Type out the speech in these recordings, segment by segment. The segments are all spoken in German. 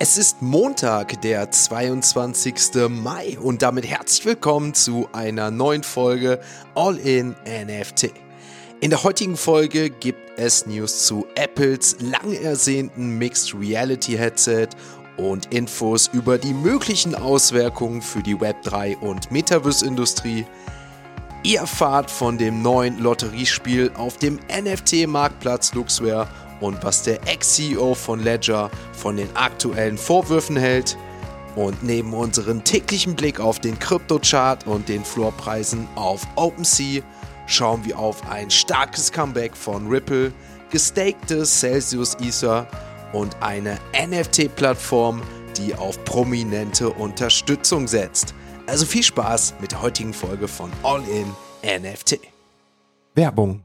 Es ist Montag, der 22. Mai und damit herzlich willkommen zu einer neuen Folge All in NFT. In der heutigen Folge gibt es News zu Apples lang ersehnten Mixed Reality Headset und Infos über die möglichen Auswirkungen für die Web3 und Metaverse-Industrie. Ihr erfahrt von dem neuen Lotteriespiel auf dem NFT-Marktplatz Luxware und was der Ex-CEO von Ledger von den aktuellen Vorwürfen hält. Und neben unserem täglichen Blick auf den Kryptochart und den Floorpreisen auf OpenSea schauen wir auf ein starkes Comeback von Ripple, gestaktes Celsius Ether und eine NFT-Plattform, die auf prominente Unterstützung setzt. Also viel Spaß mit der heutigen Folge von All in NFT. Werbung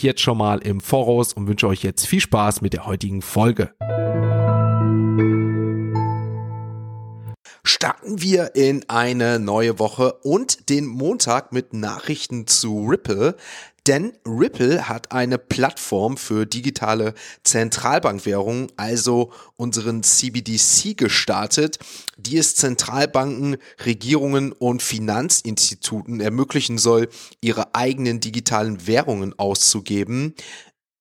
jetzt schon mal im Voraus und wünsche euch jetzt viel Spaß mit der heutigen Folge. Folge. Starten wir in eine neue Woche und den Montag mit Nachrichten zu Ripple. Denn Ripple hat eine Plattform für digitale Zentralbankwährungen, also unseren CBDC, gestartet, die es Zentralbanken, Regierungen und Finanzinstituten ermöglichen soll, ihre eigenen digitalen Währungen auszugeben.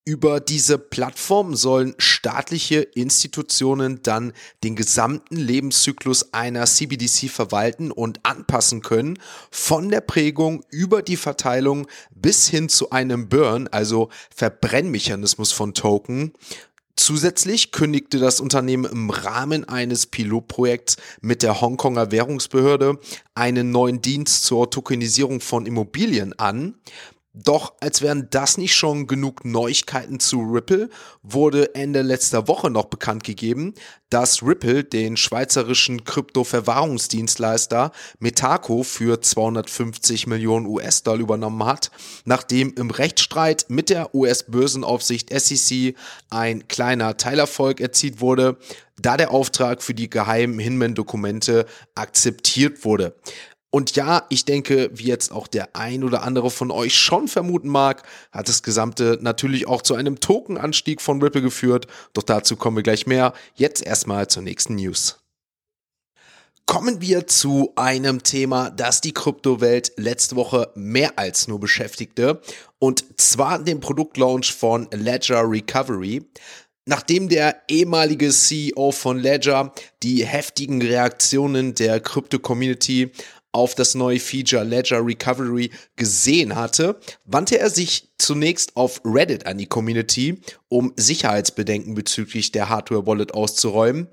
Über diese Plattform sollen staatliche Institutionen dann den gesamten Lebenszyklus einer CBDC verwalten und anpassen können, von der Prägung über die Verteilung bis hin zu einem Burn, also Verbrennmechanismus von Token. Zusätzlich kündigte das Unternehmen im Rahmen eines Pilotprojekts mit der Hongkonger Währungsbehörde einen neuen Dienst zur Tokenisierung von Immobilien an. Doch als wären das nicht schon genug Neuigkeiten zu Ripple, wurde Ende letzter Woche noch bekannt gegeben, dass Ripple den schweizerischen Krypto-Verwahrungsdienstleister Metaco für 250 Millionen US-Dollar übernommen hat, nachdem im Rechtsstreit mit der US-Börsenaufsicht SEC ein kleiner Teilerfolg erzielt wurde, da der Auftrag für die geheimen Hinman-Dokumente akzeptiert wurde. Und ja, ich denke, wie jetzt auch der ein oder andere von euch schon vermuten mag, hat das Gesamte natürlich auch zu einem Tokenanstieg von Ripple geführt. Doch dazu kommen wir gleich mehr. Jetzt erstmal zur nächsten News. Kommen wir zu einem Thema, das die Kryptowelt letzte Woche mehr als nur beschäftigte. Und zwar dem Produktlaunch von Ledger Recovery. Nachdem der ehemalige CEO von Ledger die heftigen Reaktionen der Krypto-Community auf das neue Feature Ledger Recovery gesehen hatte, wandte er sich zunächst auf Reddit an die Community, um Sicherheitsbedenken bezüglich der Hardware-Wallet auszuräumen.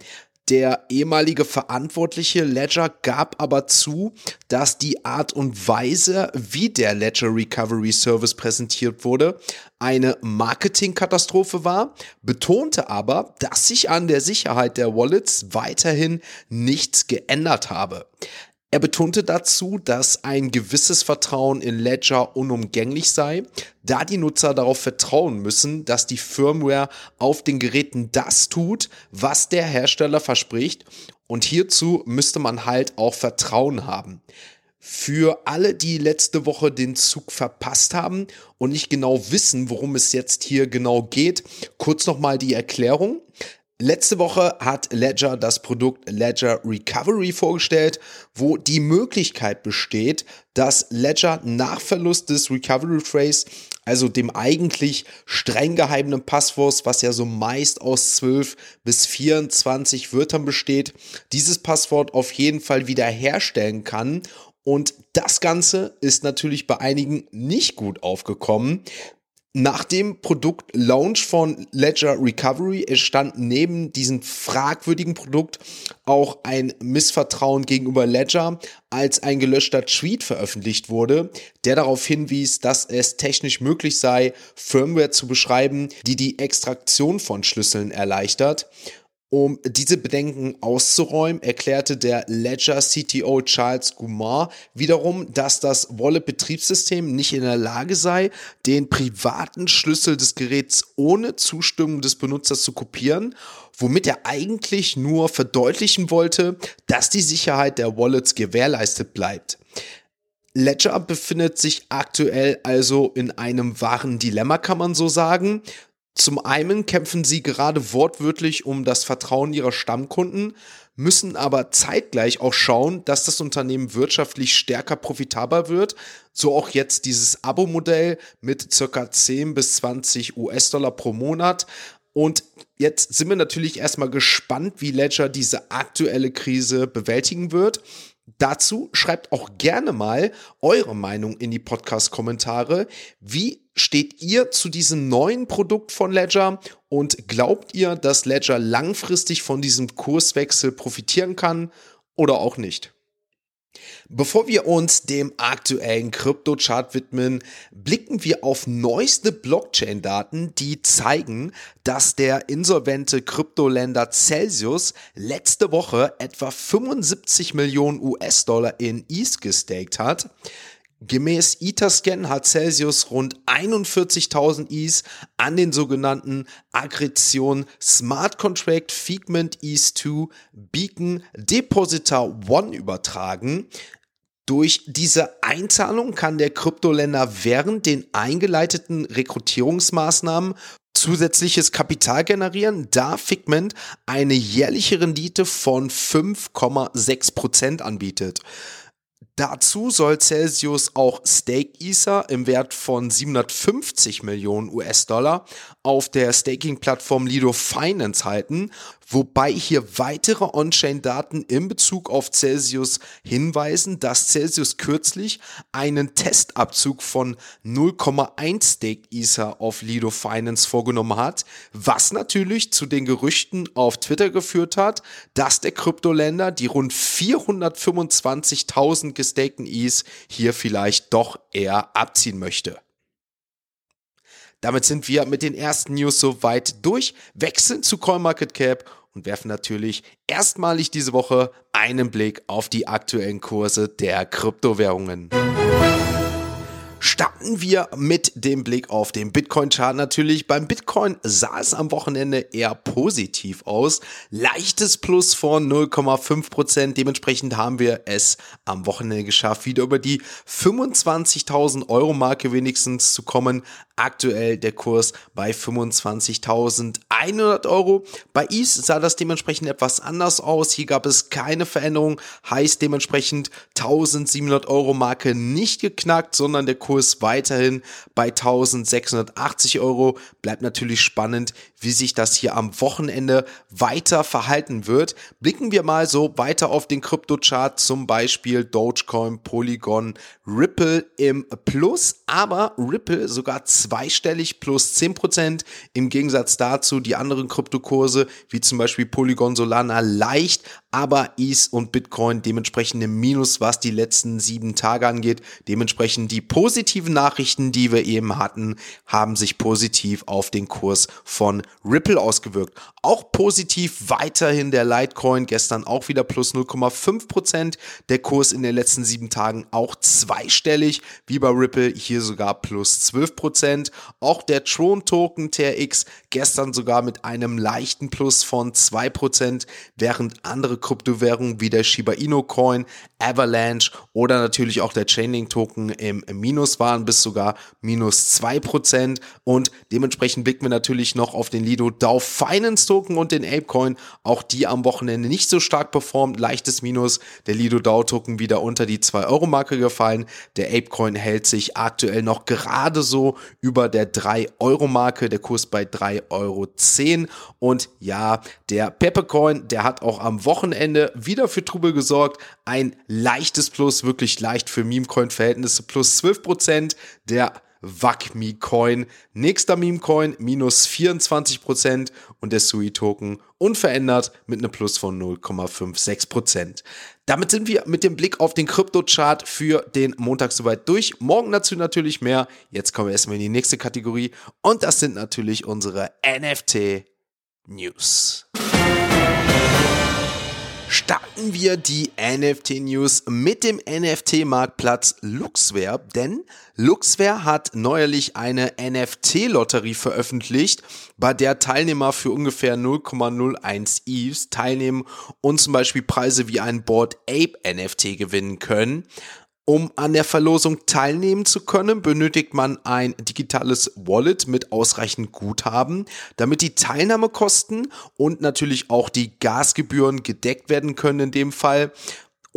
Der ehemalige Verantwortliche Ledger gab aber zu, dass die Art und Weise, wie der Ledger Recovery Service präsentiert wurde, eine Marketingkatastrophe war, betonte aber, dass sich an der Sicherheit der Wallets weiterhin nichts geändert habe. Er betonte dazu, dass ein gewisses Vertrauen in Ledger unumgänglich sei, da die Nutzer darauf vertrauen müssen, dass die Firmware auf den Geräten das tut, was der Hersteller verspricht und hierzu müsste man halt auch Vertrauen haben. Für alle, die letzte Woche den Zug verpasst haben und nicht genau wissen, worum es jetzt hier genau geht, kurz nochmal die Erklärung. Letzte Woche hat Ledger das Produkt Ledger Recovery vorgestellt, wo die Möglichkeit besteht, dass Ledger nach Verlust des Recovery Phrase, also dem eigentlich streng geheimen Passwort, was ja so meist aus 12 bis 24 Wörtern besteht, dieses Passwort auf jeden Fall wiederherstellen kann. Und das Ganze ist natürlich bei einigen nicht gut aufgekommen. Nach dem Produkt-Launch von Ledger Recovery entstand neben diesem fragwürdigen Produkt auch ein Missvertrauen gegenüber Ledger, als ein gelöschter Tweet veröffentlicht wurde, der darauf hinwies, dass es technisch möglich sei, Firmware zu beschreiben, die die Extraktion von Schlüsseln erleichtert. Um diese Bedenken auszuräumen, erklärte der Ledger CTO Charles Gumar wiederum, dass das Wallet-Betriebssystem nicht in der Lage sei, den privaten Schlüssel des Geräts ohne Zustimmung des Benutzers zu kopieren, womit er eigentlich nur verdeutlichen wollte, dass die Sicherheit der Wallets gewährleistet bleibt. Ledger befindet sich aktuell also in einem wahren Dilemma, kann man so sagen. Zum einen kämpfen sie gerade wortwörtlich um das Vertrauen ihrer Stammkunden, müssen aber zeitgleich auch schauen, dass das Unternehmen wirtschaftlich stärker profitabel wird. So auch jetzt dieses Abo-Modell mit circa 10 bis 20 US-Dollar pro Monat. Und jetzt sind wir natürlich erstmal gespannt, wie Ledger diese aktuelle Krise bewältigen wird. Dazu schreibt auch gerne mal eure Meinung in die Podcast-Kommentare. Wie steht ihr zu diesem neuen Produkt von Ledger und glaubt ihr, dass Ledger langfristig von diesem Kurswechsel profitieren kann oder auch nicht? Bevor wir uns dem aktuellen Kryptochart widmen, blicken wir auf neueste Blockchain-Daten, die zeigen, dass der insolvente Kryptoländer Celsius letzte Woche etwa 75 Millionen US-Dollar in ETH gestaked hat. Gemäß Etherscan hat Celsius rund 41.000 ETH an den sogenannten Aggression Smart Contract Figment ETH2 Beacon Depositor One übertragen. Durch diese Einzahlung kann der Kryptoländer während den eingeleiteten Rekrutierungsmaßnahmen zusätzliches Kapital generieren, da Figment eine jährliche Rendite von 5,6 Prozent anbietet. Dazu soll Celsius auch Stake Ether im Wert von 750 Millionen US-Dollar auf der Staking-Plattform Lido Finance halten, wobei hier weitere On-Chain-Daten in Bezug auf Celsius hinweisen, dass Celsius kürzlich einen Testabzug von 0,1 Stake Ether auf Lido Finance vorgenommen hat, was natürlich zu den Gerüchten auf Twitter geführt hat, dass der Kryptoländer die rund 425.000 gestakten ETH hier vielleicht doch eher abziehen möchte. Damit sind wir mit den ersten News soweit durch, wechseln zu CoinMarketCap und werfen natürlich erstmalig diese Woche einen Blick auf die aktuellen Kurse der Kryptowährungen. Starten wir mit dem Blick auf den Bitcoin-Chart natürlich. Beim Bitcoin sah es am Wochenende eher positiv aus. Leichtes Plus von 0,5 Prozent. Dementsprechend haben wir es am Wochenende geschafft, wieder über die 25.000 Euro Marke wenigstens zu kommen. Aktuell der Kurs bei 25.100 Euro. Bei ETH sah das dementsprechend etwas anders aus. Hier gab es keine Veränderung. Heißt dementsprechend 1700 Euro Marke nicht geknackt, sondern der Kurs weiterhin bei 1680 Euro. Bleibt natürlich spannend, wie sich das hier am Wochenende weiter verhalten wird. Blicken wir mal so weiter auf den Kryptochart, zum Beispiel Dogecoin, Polygon, Ripple im Plus, aber Ripple sogar zweistellig plus 10%. Im Gegensatz dazu die anderen Kryptokurse, wie zum Beispiel Polygon Solana, leicht, aber ETH und Bitcoin dementsprechend im Minus, was die letzten sieben Tage angeht. Dementsprechend die positiven Nachrichten, die wir eben hatten, haben sich positiv auf den Kurs von Ripple ausgewirkt. Auch positiv weiterhin der Litecoin, gestern auch wieder plus 0,5%. Der Kurs in den letzten sieben Tagen auch zweistellig, wie bei Ripple, hier sogar plus 12%. Auch der Tron Token TRX gestern sogar mit einem leichten Plus von 2%, während andere Kryptowährungen wie der Shiba Inu Coin, Avalanche oder natürlich auch der Chainlink Token im Minus waren bis sogar minus 2% und dementsprechend blicken wir natürlich noch auf den Lido DAO Finance Token und den Apecoin, auch die am Wochenende nicht so stark performt, leichtes Minus, der Lido DAO Token wieder unter die 2 Euro Marke gefallen, der Apecoin hält sich aktuell noch gerade so über der 3 Euro Marke, der Kurs bei 3,10 Euro und ja, der Peppercoin, der hat auch am Wochenende wieder für Trubel gesorgt, ein leichtes Plus, wirklich leicht für Memecoin-Verhältnisse, plus 12%. Der WACMI-Coin. Nächster Meme-Coin minus 24% und der Sui-Token unverändert mit einem Plus von 0,56%. Damit sind wir mit dem Blick auf den Krypto-Chart für den Montag soweit durch. Morgen dazu natürlich mehr. Jetzt kommen wir erstmal in die nächste Kategorie und das sind natürlich unsere NFT-News starten wir die NFT-News mit dem NFT-Marktplatz Luxware, denn Luxware hat neuerlich eine NFT-Lotterie veröffentlicht, bei der Teilnehmer für ungefähr 0,01 ETHs teilnehmen und zum Beispiel Preise wie ein Board Ape NFT gewinnen können. Um an der Verlosung teilnehmen zu können, benötigt man ein digitales Wallet mit ausreichend Guthaben, damit die Teilnahmekosten und natürlich auch die Gasgebühren gedeckt werden können in dem Fall.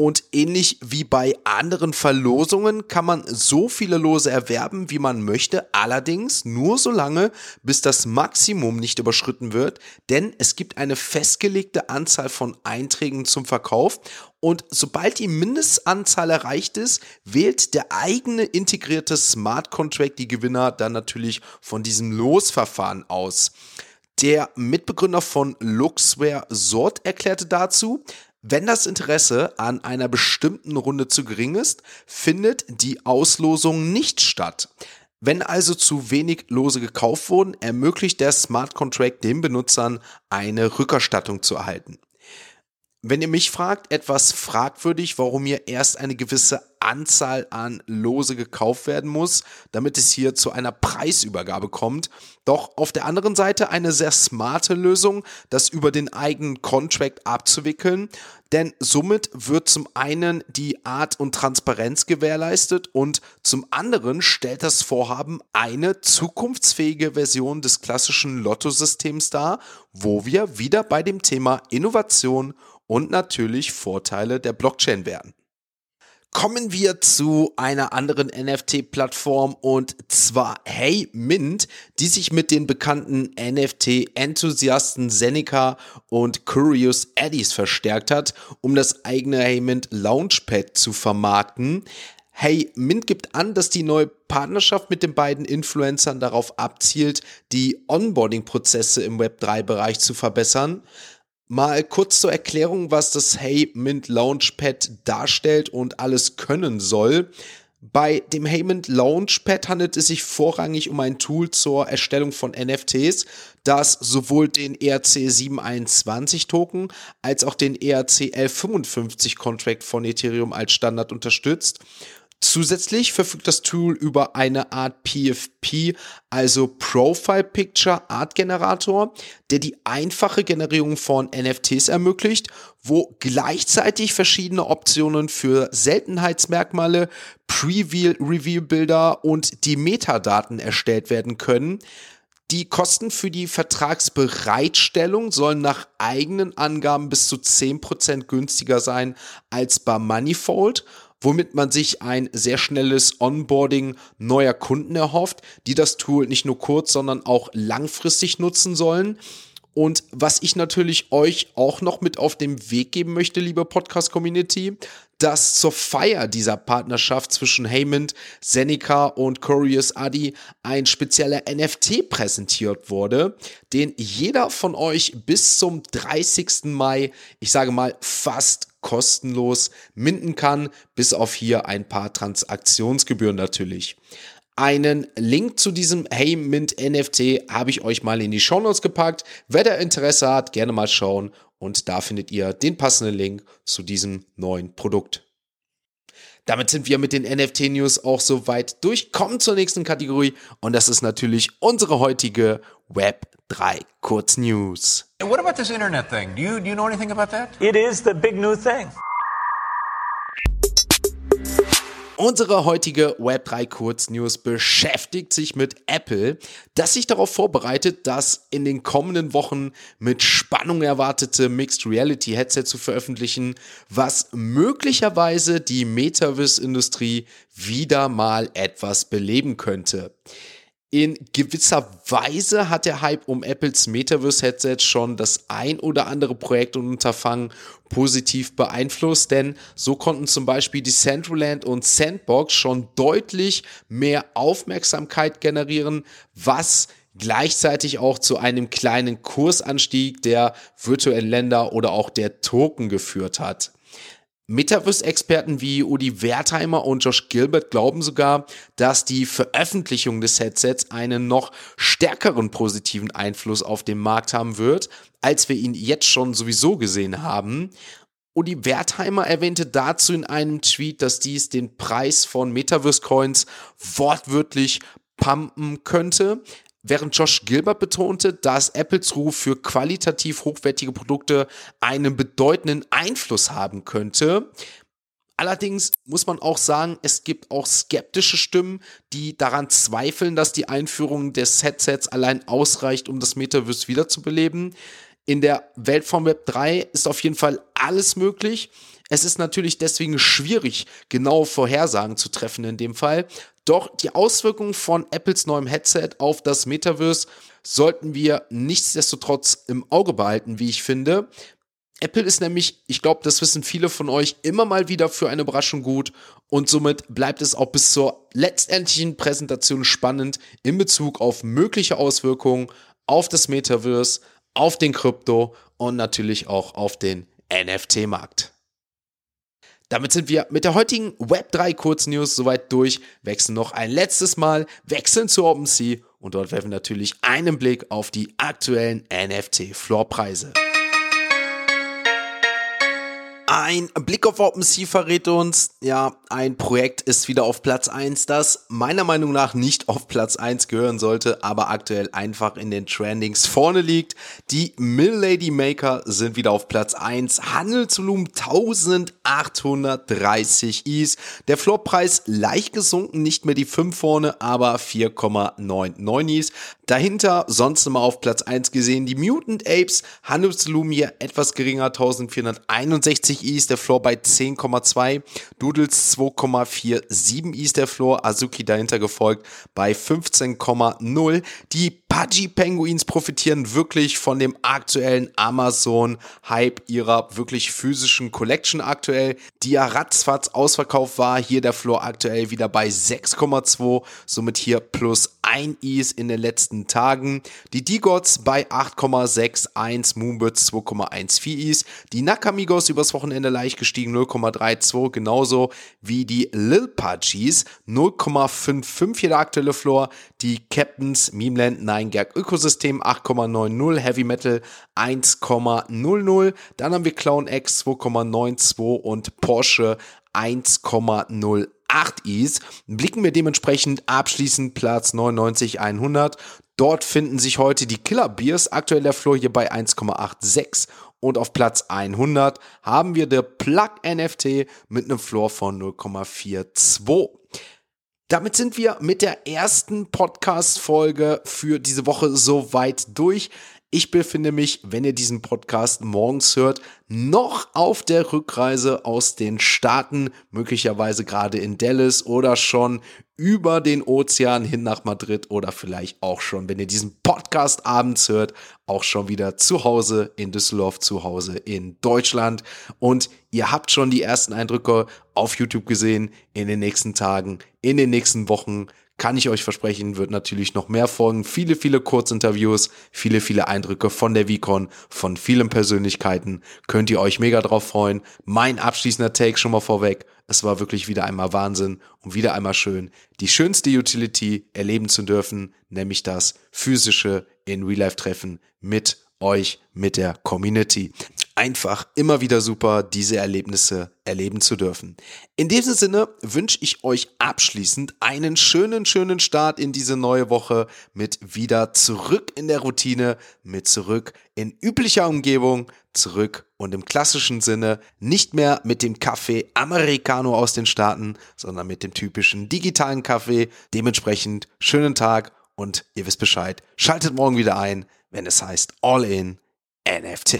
Und ähnlich wie bei anderen Verlosungen kann man so viele Lose erwerben, wie man möchte, allerdings nur so lange, bis das Maximum nicht überschritten wird, denn es gibt eine festgelegte Anzahl von Einträgen zum Verkauf. Und sobald die Mindestanzahl erreicht ist, wählt der eigene integrierte Smart Contract die Gewinner dann natürlich von diesem Losverfahren aus. Der Mitbegründer von Luxware Sort erklärte dazu, wenn das Interesse an einer bestimmten Runde zu gering ist, findet die Auslosung nicht statt. Wenn also zu wenig Lose gekauft wurden, ermöglicht der Smart Contract den Benutzern eine Rückerstattung zu erhalten. Wenn ihr mich fragt, etwas fragwürdig, warum hier erst eine gewisse Anzahl an Lose gekauft werden muss, damit es hier zu einer Preisübergabe kommt. Doch auf der anderen Seite eine sehr smarte Lösung, das über den eigenen Contract abzuwickeln. Denn somit wird zum einen die Art und Transparenz gewährleistet und zum anderen stellt das Vorhaben eine zukunftsfähige Version des klassischen Lottosystems dar, wo wir wieder bei dem Thema Innovation und natürlich Vorteile der Blockchain werden. Kommen wir zu einer anderen NFT-Plattform und zwar Hey Mint, die sich mit den bekannten NFT-Enthusiasten Seneca und Curious Eddies verstärkt hat, um das eigene Hey Mint Launchpad zu vermarkten. Hey, Mint gibt an, dass die neue Partnerschaft mit den beiden Influencern darauf abzielt, die Onboarding-Prozesse im Web3-Bereich zu verbessern. Mal kurz zur Erklärung, was das Hey Mint Launchpad darstellt und alles können soll. Bei dem Haymint Launchpad handelt es sich vorrangig um ein Tool zur Erstellung von NFTs, das sowohl den ERC 721 Token als auch den ERC 1155 Contract von Ethereum als Standard unterstützt. Zusätzlich verfügt das Tool über eine Art PFP, also Profile Picture Art Generator, der die einfache Generierung von NFTs ermöglicht, wo gleichzeitig verschiedene Optionen für Seltenheitsmerkmale, Preview-Review-Bilder und die Metadaten erstellt werden können. Die Kosten für die Vertragsbereitstellung sollen nach eigenen Angaben bis zu 10% günstiger sein als bei Manifold womit man sich ein sehr schnelles Onboarding neuer Kunden erhofft, die das Tool nicht nur kurz, sondern auch langfristig nutzen sollen. Und was ich natürlich euch auch noch mit auf den Weg geben möchte, liebe Podcast-Community, dass zur Feier dieser Partnerschaft zwischen Haymond, Seneca und Curious Adi ein spezieller NFT präsentiert wurde, den jeder von euch bis zum 30. Mai, ich sage mal fast kostenlos minden kann, bis auf hier ein paar Transaktionsgebühren natürlich. Einen Link zu diesem Hey Mint NFT habe ich euch mal in die Show Notes gepackt. Wer da Interesse hat, gerne mal schauen und da findet ihr den passenden Link zu diesem neuen Produkt. Damit sind wir mit den NFT-News auch soweit durch. Kommen zur nächsten Kategorie und das ist natürlich unsere heutige Web 3 Kurznews. What about this internet thing? Do you, do you know anything about that? It is the big new thing. Unsere heutige Web3 Kurznews beschäftigt sich mit Apple, das sich darauf vorbereitet, das in den kommenden Wochen mit Spannung erwartete Mixed Reality Headset zu veröffentlichen, was möglicherweise die Metaverse-Industrie wieder mal etwas beleben könnte. In gewisser Weise hat der Hype um Apples Metaverse-Headset schon das ein oder andere Projekt und Unterfangen positiv beeinflusst, denn so konnten zum Beispiel die Centraland und Sandbox schon deutlich mehr Aufmerksamkeit generieren, was gleichzeitig auch zu einem kleinen Kursanstieg der virtuellen Länder oder auch der Token geführt hat. Metaverse-Experten wie Udi Wertheimer und Josh Gilbert glauben sogar, dass die Veröffentlichung des Headsets einen noch stärkeren positiven Einfluss auf den Markt haben wird, als wir ihn jetzt schon sowieso gesehen haben. Udi Wertheimer erwähnte dazu in einem Tweet, dass dies den Preis von Metaverse-Coins wortwörtlich pumpen könnte. Während Josh Gilbert betonte, dass Apples Ruf für qualitativ hochwertige Produkte einen bedeutenden Einfluss haben könnte. Allerdings muss man auch sagen, es gibt auch skeptische Stimmen, die daran zweifeln, dass die Einführung des Headsets allein ausreicht, um das Metaverse wiederzubeleben. In der Welt von Web 3 ist auf jeden Fall alles möglich. Es ist natürlich deswegen schwierig, genaue Vorhersagen zu treffen in dem Fall. Doch die Auswirkungen von Apples neuem Headset auf das Metaverse sollten wir nichtsdestotrotz im Auge behalten, wie ich finde. Apple ist nämlich, ich glaube, das wissen viele von euch, immer mal wieder für eine Überraschung gut und somit bleibt es auch bis zur letztendlichen Präsentation spannend in Bezug auf mögliche Auswirkungen auf das Metaverse, auf den Krypto und natürlich auch auf den NFT-Markt. Damit sind wir mit der heutigen Web3 Kurznews soweit durch, wechseln noch ein letztes Mal, wechseln zu OpenSea und dort werfen wir natürlich einen Blick auf die aktuellen NFT-Floorpreise. Ein Blick auf OpenSea verrät uns, ja, ein Projekt ist wieder auf Platz 1, das meiner Meinung nach nicht auf Platz 1 gehören sollte, aber aktuell einfach in den Trendings vorne liegt. Die Mill Lady Maker sind wieder auf Platz 1, Handelsvolumen 1830 Is. Der Floorpreis leicht gesunken, nicht mehr die 5 vorne, aber 4,99 Is. Dahinter sonst immer auf Platz 1 gesehen die Mutant Apes, Handelsvolumen hier etwas geringer, 1461 Ist der Floor bei 10,2, Doodles 2,47 I ist der Floor, Azuki dahinter gefolgt bei 15,0. Die Pudgy Penguins profitieren wirklich von dem aktuellen Amazon-Hype ihrer wirklich physischen Collection aktuell, die ja ratzfatz ausverkauft war. Hier der Floor aktuell wieder bei 6,2, somit hier plus 1 Is in den letzten Tagen. Die D-Gods bei 8,61, Moonbirds 2,14 Is. Die Nakamigos übers Wochenende leicht gestiegen 0,32, genauso wie die Lil Pudgies 0,55 hier der aktuelle Floor. Die Captains, Memeland, 9 Gag Ökosystem 8,90, Heavy Metal 1,00, dann haben wir Clown X 2,92 und Porsche 1,08 Is. Blicken wir dementsprechend abschließend Platz 99 100. Dort finden sich heute die Killer Beers, aktuell der Floor hier bei 1,86 und auf Platz 100 haben wir der Plug NFT mit einem Floor von 0,42. Damit sind wir mit der ersten Podcast-Folge für diese Woche soweit durch. Ich befinde mich, wenn ihr diesen Podcast morgens hört, noch auf der Rückreise aus den Staaten, möglicherweise gerade in Dallas oder schon über den Ozean hin nach Madrid oder vielleicht auch schon, wenn ihr diesen Podcast abends hört, auch schon wieder zu Hause in Düsseldorf, zu Hause in Deutschland. Und ihr habt schon die ersten Eindrücke auf YouTube gesehen in den nächsten Tagen, in den nächsten Wochen kann ich euch versprechen, wird natürlich noch mehr folgen. Viele, viele Kurzinterviews, viele, viele Eindrücke von der VCon, von vielen Persönlichkeiten. Könnt ihr euch mega drauf freuen. Mein abschließender Take schon mal vorweg. Es war wirklich wieder einmal Wahnsinn und wieder einmal schön, die schönste Utility erleben zu dürfen, nämlich das physische in Real-Life-Treffen mit euch, mit der Community einfach immer wieder super, diese Erlebnisse erleben zu dürfen. In diesem Sinne wünsche ich euch abschließend einen schönen, schönen Start in diese neue Woche mit wieder zurück in der Routine, mit zurück in üblicher Umgebung, zurück und im klassischen Sinne nicht mehr mit dem Kaffee Americano aus den Staaten, sondern mit dem typischen digitalen Kaffee. Dementsprechend schönen Tag und ihr wisst Bescheid. Schaltet morgen wieder ein, wenn es heißt All in NFT.